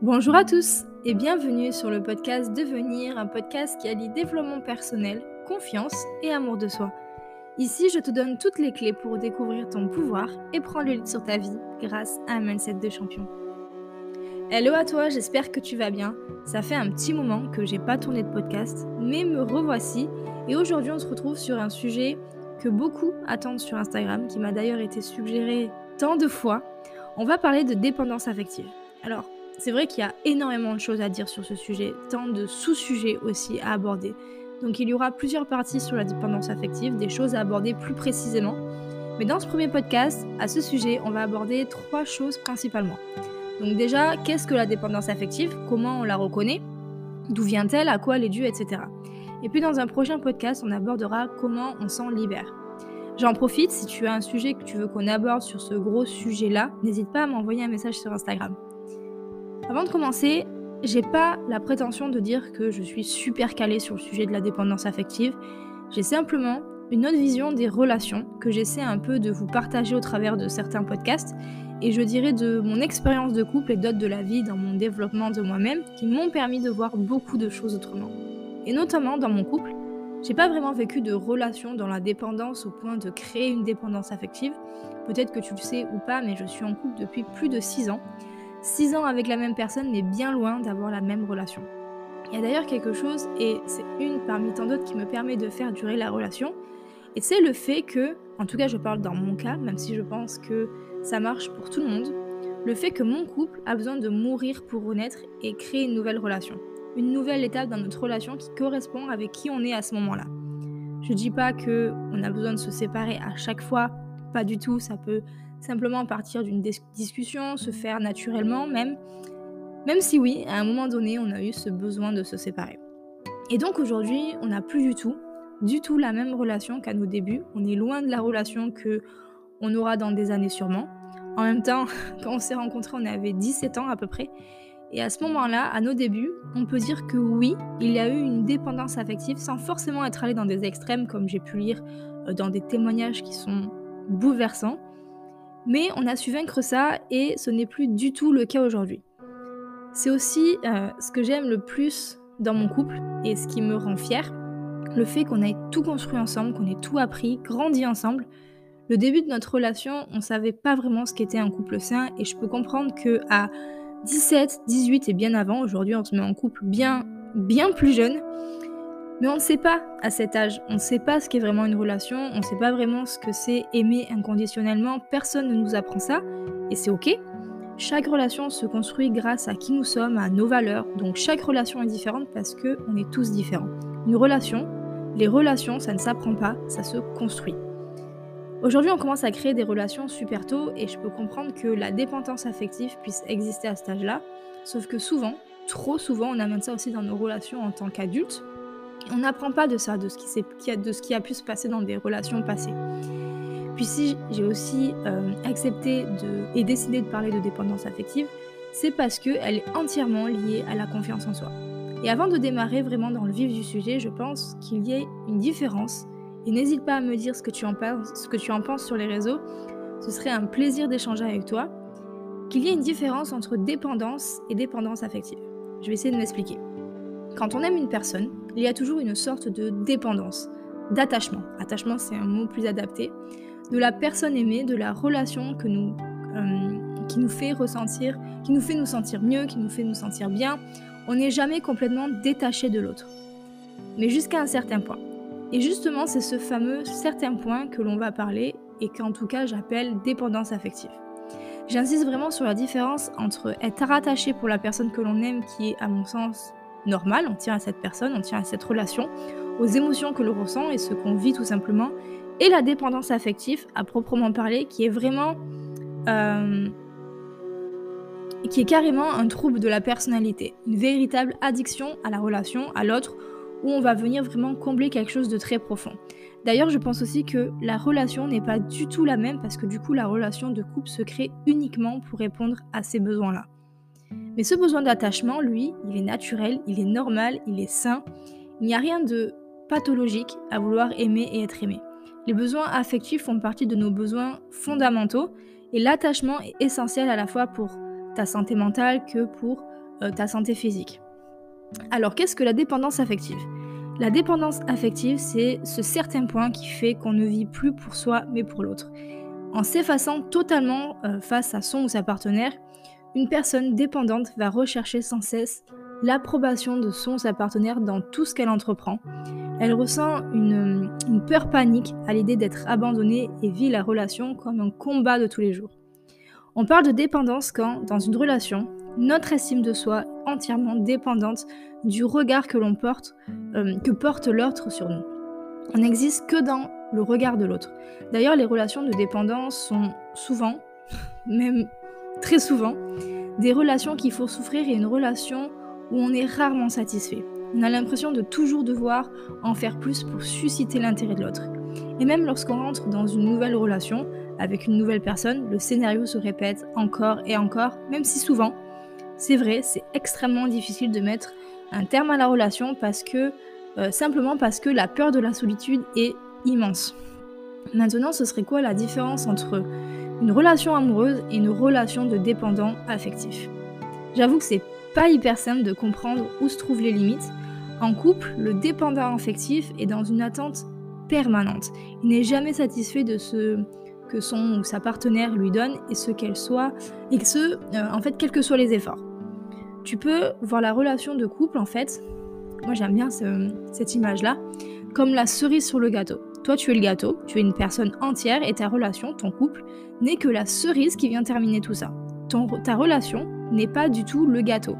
Bonjour à tous et bienvenue sur le podcast Devenir, un podcast qui allie développement personnel, confiance et amour de soi. Ici, je te donne toutes les clés pour découvrir ton pouvoir et prendre le lead sur ta vie grâce à un mindset de champion. Hello à toi, j'espère que tu vas bien. Ça fait un petit moment que j'ai pas tourné de podcast, mais me revoici et aujourd'hui on se retrouve sur un sujet que beaucoup attendent sur Instagram, qui m'a d'ailleurs été suggéré tant de fois. On va parler de dépendance affective. Alors, c'est vrai qu'il y a énormément de choses à dire sur ce sujet, tant de sous-sujets aussi à aborder. Donc il y aura plusieurs parties sur la dépendance affective, des choses à aborder plus précisément. Mais dans ce premier podcast, à ce sujet, on va aborder trois choses principalement. Donc déjà, qu'est-ce que la dépendance affective? Comment on la reconnaît? D'où vient-elle? À quoi elle est due? Etc. Et puis dans un prochain podcast, on abordera comment on s'en libère. J'en profite, si tu as un sujet que tu veux qu'on aborde sur ce gros sujet-là, n'hésite pas à m'envoyer un message sur Instagram. Avant de commencer, j'ai pas la prétention de dire que je suis super calée sur le sujet de la dépendance affective. J'ai simplement une autre vision des relations que j'essaie un peu de vous partager au travers de certains podcasts et je dirais de mon expérience de couple et d'autres de la vie dans mon développement de moi-même qui m'ont permis de voir beaucoup de choses autrement. Et notamment dans mon couple, j'ai pas vraiment vécu de relation dans la dépendance au point de créer une dépendance affective. Peut-être que tu le sais ou pas, mais je suis en couple depuis plus de 6 ans 6 ans avec la même personne, mais bien loin d'avoir la même relation. Il y a d'ailleurs quelque chose, et c'est une parmi tant d'autres qui me permet de faire durer la relation, et c'est le fait que, en tout cas je parle dans mon cas, même si je pense que ça marche pour tout le monde, le fait que mon couple a besoin de mourir pour renaître et créer une nouvelle relation. Une nouvelle étape dans notre relation qui correspond avec qui on est à ce moment-là. Je dis pas que on a besoin de se séparer à chaque fois, pas du tout, ça peut simplement partir d'une discussion, se faire naturellement même, même si oui, à un moment donné, on a eu ce besoin de se séparer. Et donc aujourd'hui, on n'a plus du tout, du tout la même relation qu'à nos débuts. On est loin de la relation que on aura dans des années sûrement. En même temps, quand on s'est rencontrés, on avait 17 ans à peu près. Et à ce moment-là, à nos débuts, on peut dire que oui, il y a eu une dépendance affective sans forcément être allé dans des extrêmes comme j'ai pu lire euh, dans des témoignages qui sont bouleversants. Mais on a su vaincre ça et ce n'est plus du tout le cas aujourd'hui. C'est aussi euh, ce que j'aime le plus dans mon couple et ce qui me rend fière, le fait qu'on ait tout construit ensemble, qu'on ait tout appris, grandi ensemble. Le début de notre relation, on savait pas vraiment ce qu'était un couple sain et je peux comprendre que à 17, 18 et bien avant, aujourd'hui on se met en couple bien bien plus jeune, mais on ne sait pas à cet âge, on ne sait pas ce qu'est vraiment une relation, on ne sait pas vraiment ce que c'est aimer inconditionnellement, personne ne nous apprend ça, et c'est ok. Chaque relation se construit grâce à qui nous sommes, à nos valeurs, donc chaque relation est différente parce qu'on est tous différents. Une relation, les relations, ça ne s'apprend pas, ça se construit. Aujourd'hui, on commence à créer des relations super tôt et je peux comprendre que la dépendance affective puisse exister à cet âge-là, sauf que souvent, trop souvent, on amène ça aussi dans nos relations en tant qu'adultes, on n'apprend pas de ça, de ce, qui a pu se passer dans des relations passées. Puis si j'ai aussi euh, accepté de, et décidé de parler de dépendance affective, c'est parce qu'elle est entièrement liée à la confiance en soi. Et avant de démarrer vraiment dans le vif du sujet, je pense qu'il y a une différence. Et n'hésite pas à me dire ce que tu en penses sur les réseaux. Ce serait un plaisir d'échanger avec toi. Qu'il y ait une différence entre dépendance et dépendance affective. Je vais essayer de m'expliquer. Quand on aime une personne, il y a toujours une sorte de dépendance, d'attachement. Attachement, c'est un mot plus adapté. De la personne aimée, de la relation euh, qui nous fait ressentir, qui nous fait nous sentir mieux, qui nous fait nous sentir bien. On n'est jamais complètement détaché de l'autre. Mais jusqu'à un certain point. Et justement, c'est ce fameux certain point que l'on va parler et qu'en tout cas j'appelle dépendance affective. J'insiste vraiment sur la différence entre être rattaché pour la personne que l'on aime, qui est à mon sens normal, on tient à cette personne, on tient à cette relation, aux émotions que l'on ressent et ce qu'on vit tout simplement, et la dépendance affective à proprement parler, qui est vraiment... Euh, qui est carrément un trouble de la personnalité, une véritable addiction à la relation, à l'autre, où on va venir vraiment combler quelque chose de très profond. D'ailleurs, je pense aussi que la relation n'est pas du tout la même parce que du coup, la relation de couple se crée uniquement pour répondre à ces besoins-là. Mais ce besoin d'attachement, lui, il est naturel, il est normal, il est sain. Il n'y a rien de pathologique à vouloir aimer et être aimé. Les besoins affectifs font partie de nos besoins fondamentaux et l'attachement est essentiel à la fois pour ta santé mentale que pour euh, ta santé physique. Alors qu'est-ce que la dépendance affective? La dépendance affective, c'est ce certain point qui fait qu'on ne vit plus pour soi mais pour l'autre. En s'effaçant totalement euh, face à son ou sa partenaire, une personne dépendante va rechercher sans cesse l'approbation de son partenaire dans tout ce qu'elle entreprend. Elle ressent une, une peur panique à l'idée d'être abandonnée et vit la relation comme un combat de tous les jours. On parle de dépendance quand, dans une relation, notre estime de soi est entièrement dépendante du regard que l'on porte, euh, que porte l'autre sur nous. On n'existe que dans le regard de l'autre. D'ailleurs, les relations de dépendance sont souvent, même très souvent, des relations qui font souffrir et une relation où on est rarement satisfait. On a l'impression de toujours devoir en faire plus pour susciter l'intérêt de l'autre. Et même lorsqu'on rentre dans une nouvelle relation avec une nouvelle personne, le scénario se répète encore et encore, même si souvent, c'est vrai, c'est extrêmement difficile de mettre un terme à la relation parce que euh, simplement parce que la peur de la solitude est immense. Maintenant, ce serait quoi la différence entre une relation amoureuse et une relation de dépendant affectif J'avoue que c'est pas hyper simple de comprendre où se trouvent les limites. En couple, le dépendant affectif est dans une attente permanente. Il n'est jamais satisfait de ce que son ou sa partenaire lui donne et ce qu'elle soit, et ce, euh, en fait, quels que soient les efforts. Tu peux voir la relation de couple, en fait, moi j'aime bien cette image-là, comme la cerise sur le gâteau. Toi, tu es le gâteau, tu es une personne entière et ta relation, ton couple, n'est que la cerise qui vient terminer tout ça. Ton, ta relation n'est pas du tout le gâteau.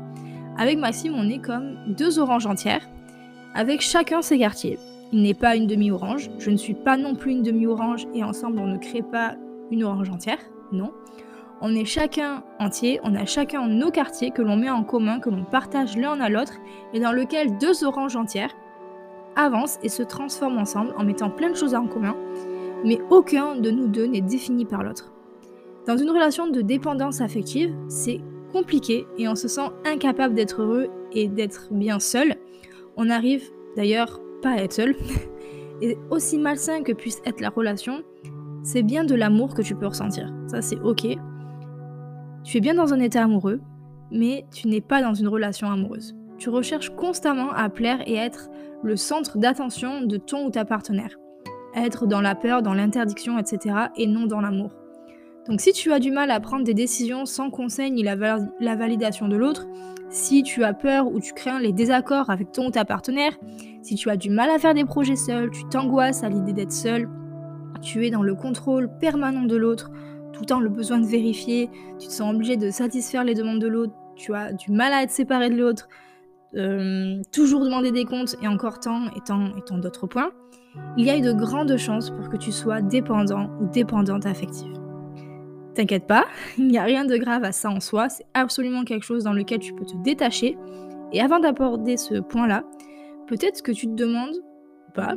Avec Maxime, on est comme deux oranges entières, avec chacun ses quartiers. Il n'est pas une demi-orange, je ne suis pas non plus une demi-orange et ensemble on ne crée pas une orange entière, non. On est chacun entier, on a chacun nos quartiers que l'on met en commun, que l'on partage l'un à l'autre et dans lequel deux oranges entières avancent et se transforment ensemble en mettant plein de choses en commun, mais aucun de nous deux n'est défini par l'autre. Dans une relation de dépendance affective, c'est compliqué et on se sent incapable d'être heureux et d'être bien seul. On arrive d'ailleurs pas être seul. Et aussi malsain que puisse être la relation, c'est bien de l'amour que tu peux ressentir. Ça, c'est ok. Tu es bien dans un état amoureux, mais tu n'es pas dans une relation amoureuse. Tu recherches constamment à plaire et être le centre d'attention de ton ou ta partenaire. Être dans la peur, dans l'interdiction, etc. et non dans l'amour. Donc si tu as du mal à prendre des décisions sans conseil ni la, validation de l'autre, si tu as peur ou tu crains les désaccords avec ton ou ta partenaire, si tu as du mal à faire des projets seul, tu t'angoisses à l'idée d'être seul, tu es dans le contrôle permanent de l'autre, tout le temps le besoin de vérifier, tu te sens obligé de satisfaire les demandes de l'autre, tu as du mal à être séparé de l'autre, euh, toujours demander des comptes et encore tant et tant et tant d'autres points, il y a de grandes chances pour que tu sois dépendant ou dépendante affective. T'inquiète pas, il n'y a rien de grave à ça en soi, c'est absolument quelque chose dans lequel tu peux te détacher. Et avant d'aborder ce point-là, peut-être que tu te demandes, pas,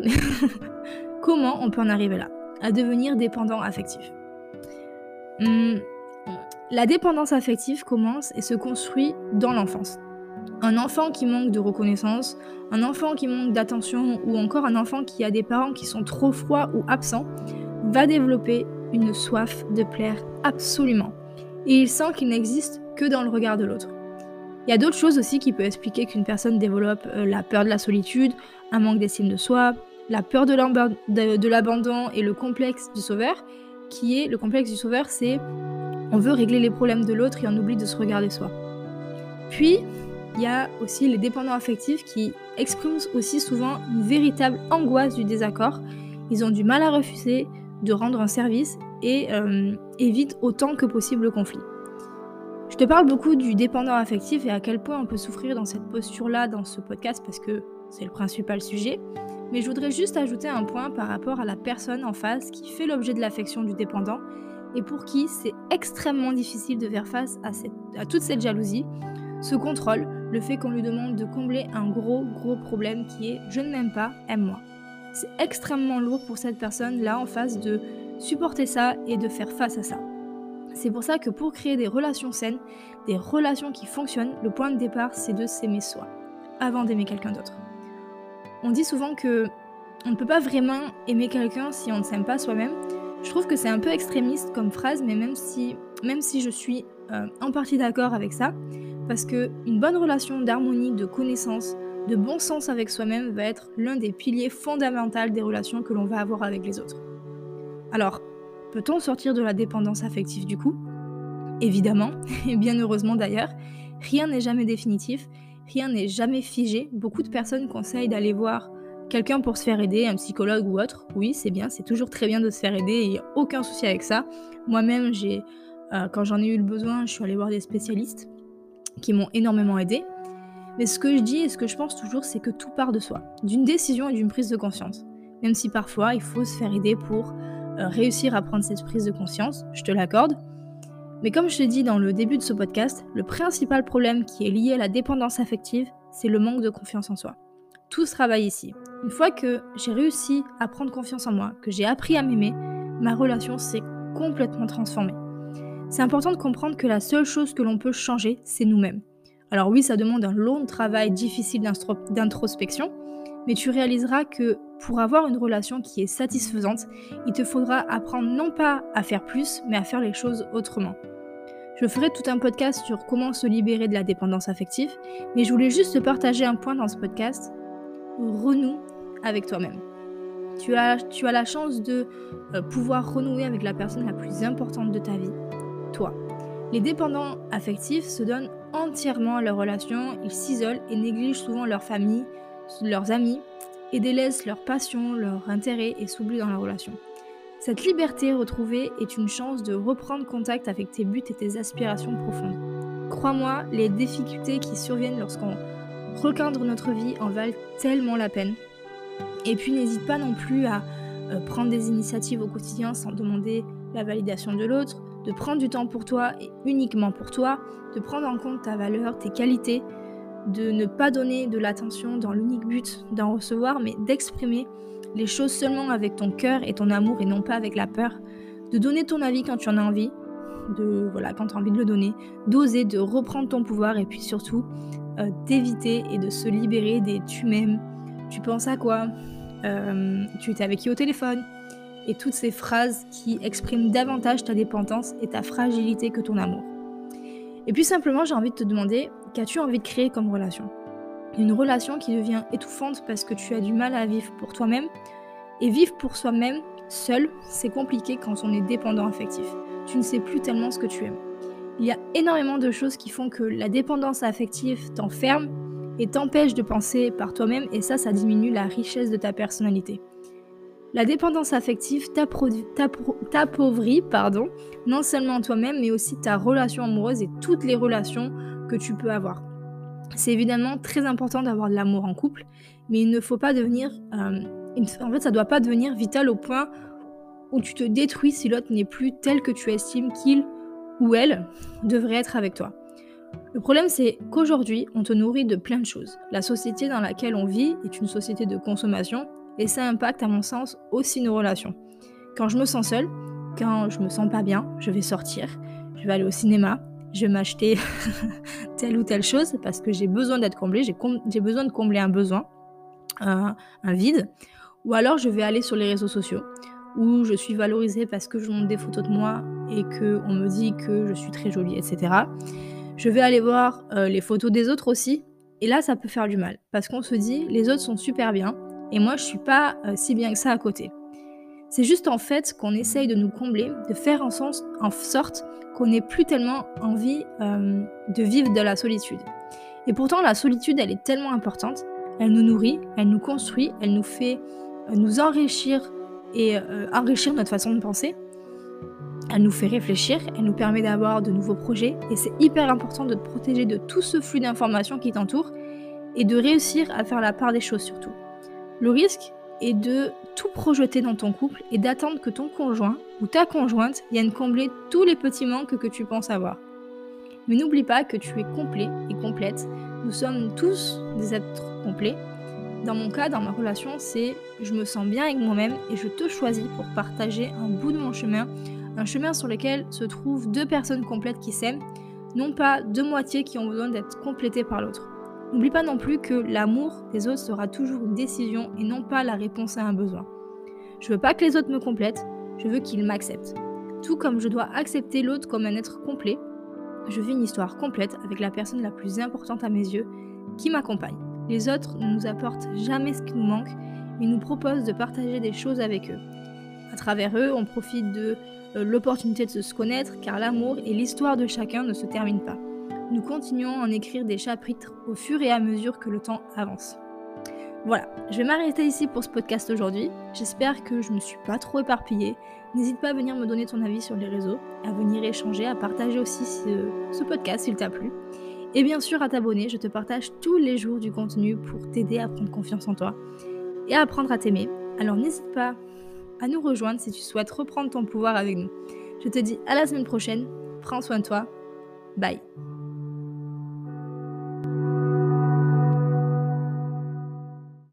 comment on peut en arriver là, à devenir dépendant affectif. Hmm, la dépendance affective commence et se construit dans l'enfance. Un enfant qui manque de reconnaissance, un enfant qui manque d'attention ou encore un enfant qui a des parents qui sont trop froids ou absents va développer une soif de plaire absolument. Et il sent qu'il n'existe que dans le regard de l'autre. Il y a d'autres choses aussi qui peuvent expliquer qu'une personne développe euh, la peur de la solitude, un manque d'estime de soi, la peur de l'abandon et le complexe du sauveur, qui est le complexe du sauveur, c'est on veut régler les problèmes de l'autre et on oublie de se regarder soi. Puis, il y a aussi les dépendants affectifs qui expriment aussi souvent une véritable angoisse du désaccord. Ils ont du mal à refuser, de rendre un service et euh, évite autant que possible le conflit. Je te parle beaucoup du dépendant affectif et à quel point on peut souffrir dans cette posture-là dans ce podcast parce que c'est le principal sujet. Mais je voudrais juste ajouter un point par rapport à la personne en face qui fait l'objet de l'affection du dépendant et pour qui c'est extrêmement difficile de faire face à, cette, à toute cette jalousie, ce contrôle, le fait qu'on lui demande de combler un gros gros problème qui est je ne m'aime pas, aime-moi c'est extrêmement lourd pour cette personne-là en face de supporter ça et de faire face à ça. C'est pour ça que pour créer des relations saines, des relations qui fonctionnent, le point de départ c'est de s'aimer soi, avant d'aimer quelqu'un d'autre. On dit souvent que on ne peut pas vraiment aimer quelqu'un si on ne s'aime pas soi-même. Je trouve que c'est un peu extrémiste comme phrase, mais même si, même si je suis euh, en partie d'accord avec ça, parce que une bonne relation d'harmonie, de connaissance, de bon sens avec soi-même va être l'un des piliers fondamentaux des relations que l'on va avoir avec les autres. Alors, peut-on sortir de la dépendance affective du coup? Évidemment, et bien heureusement d'ailleurs, rien n'est jamais définitif, rien n'est jamais figé. Beaucoup de personnes conseillent d'aller voir quelqu'un pour se faire aider, un psychologue ou autre. Oui, c'est bien, c'est toujours très bien de se faire aider, il n'y a aucun souci avec ça. Moi-même, j'ai, euh, quand j'en ai eu le besoin, je suis allée voir des spécialistes qui m'ont énormément aidé. Mais ce que je dis et ce que je pense toujours, c'est que tout part de soi, d'une décision et d'une prise de conscience. Même si parfois il faut se faire aider pour euh, réussir à prendre cette prise de conscience, je te l'accorde. Mais comme je te dis dans le début de ce podcast, le principal problème qui est lié à la dépendance affective, c'est le manque de confiance en soi. Tout se travaille ici. Une fois que j'ai réussi à prendre confiance en moi, que j'ai appris à m'aimer, ma relation s'est complètement transformée. C'est important de comprendre que la seule chose que l'on peut changer, c'est nous-mêmes. Alors oui, ça demande un long travail difficile d'introspection, mais tu réaliseras que pour avoir une relation qui est satisfaisante, il te faudra apprendre non pas à faire plus, mais à faire les choses autrement. Je ferai tout un podcast sur comment se libérer de la dépendance affective, mais je voulais juste te partager un point dans ce podcast. Renoue avec toi-même. Tu as, tu as la chance de euh, pouvoir renouer avec la personne la plus importante de ta vie, toi. Les dépendants affectifs se donnent entièrement à leurs relations, ils s'isolent et négligent souvent leur famille, leurs amis, et délaissent leur passion, leur intérêt et s'oublient dans la relation. Cette liberté retrouvée est une chance de reprendre contact avec tes buts et tes aspirations profondes. Crois-moi, les difficultés qui surviennent lorsqu'on recadre notre vie en valent tellement la peine. Et puis n'hésite pas non plus à euh, prendre des initiatives au quotidien sans demander la validation de l'autre, de prendre du temps pour toi et uniquement pour toi, de prendre en compte ta valeur, tes qualités, de ne pas donner de l'attention dans l'unique but d'en recevoir, mais d'exprimer les choses seulement avec ton cœur et ton amour et non pas avec la peur, de donner ton avis quand tu en as envie, de voilà quand tu as envie de le donner, d'oser, de reprendre ton pouvoir et puis surtout euh, d'éviter et de se libérer des tu m'aimes, tu penses à quoi, euh, tu étais avec qui au téléphone, et toutes ces phrases qui expriment davantage ta dépendance et ta fragilité que ton amour. Et puis simplement, j'ai envie de te demander, qu'as-tu envie de créer comme relation? Une relation qui devient étouffante parce que tu as du mal à vivre pour toi-même? Et vivre pour soi-même, seul, c'est compliqué quand on est dépendant affectif. Tu ne sais plus tellement ce que tu aimes. Il y a énormément de choses qui font que la dépendance affective t'enferme et t'empêche de penser par toi-même et ça, ça diminue la richesse de ta personnalité. La dépendance affective t'appauvrit pardon, non seulement toi-même, mais aussi ta relation amoureuse et toutes les relations que tu peux avoir. C'est évidemment très important d'avoir de l'amour en couple, mais il ne faut pas devenir... Euh, ça ne doit pas devenir vital au point où tu te détruis si l'autre n'est plus tel que tu estimes qu'il ou elle devrait être avec toi. Le problème, c'est qu'aujourd'hui, on te nourrit de plein de choses. La société dans laquelle on vit est une société de consommation et ça impacte à mon sens aussi nos relations. Quand je me sens seule, quand je me sens pas bien, je vais sortir, je vais aller au cinéma, je vais m'acheter telle ou telle chose parce que j'ai besoin d'être comblée, j'ai besoin de combler un besoin, un vide, ou alors je vais aller sur les réseaux sociaux où je suis valorisée parce que je montre des photos de moi et que on me dit que je suis très jolie, etc. Je vais aller voir euh, les photos des autres aussi, et là ça peut faire du mal parce qu'on se dit les autres sont super bien, et moi je suis pas euh, si bien que ça à côté. C'est juste en fait qu'on essaye de nous combler, de faire en, sorte qu'on n'ait plus tellement envie euh, de vivre de la solitude. Et pourtant la solitude elle est tellement importante, elle nous nourrit, elle nous construit, elle nous fait euh, nous enrichir et enrichir notre façon de penser. Elle nous fait réfléchir, elle nous permet d'avoir de nouveaux projets et c'est hyper important de te protéger de tout ce flux d'informations qui t'entoure et de réussir à faire la part des choses surtout. Le risque est de tout projeter dans ton couple et d'attendre que ton conjoint ou ta conjointe vienne combler tous les petits manques que tu penses avoir. Mais n'oublie pas que tu es complet et complète. Nous sommes tous des êtres complets. Dans mon cas, dans ma relation, c'est je me sens bien avec moi-même et je te choisis pour partager un bout de mon chemin, un chemin sur lequel se trouvent deux personnes complètes qui s'aiment, non pas deux moitiés qui ont besoin d'être complétées par l'autre. N'oublie pas non plus que l'amour des autres sera toujours une décision et non pas la réponse à un besoin. Je veux pas que les autres me complètent, je veux qu'ils m'acceptent. Tout comme je dois accepter l'autre comme un être complet, je vis une histoire complète avec la personne la plus importante à mes yeux qui m'accompagne. Les autres ne nous apportent jamais ce qui nous manque, mais nous proposent de partager des choses avec eux. À travers eux, on profite de euh, l'opportunité de se connaître car l'amour et l'histoire de chacun ne se terminent pas. Nous continuons à en écrire des chapitres au fur et à mesure que le temps avance. Voilà, je vais m'arrêter ici pour ce podcast aujourd'hui. J'espère que je ne me suis pas trop éparpillée. N'hésite pas à venir me donner ton avis sur les réseaux, à venir échanger, à partager aussi ce, podcast s'il t'a plu. Et bien sûr à t'abonner, je te partage tous les jours du contenu pour t'aider à prendre confiance en toi et à apprendre à t'aimer. Alors n'hésite pas à nous rejoindre si tu souhaites reprendre ton pouvoir avec nous. Je te dis à la semaine prochaine, prends soin de toi, bye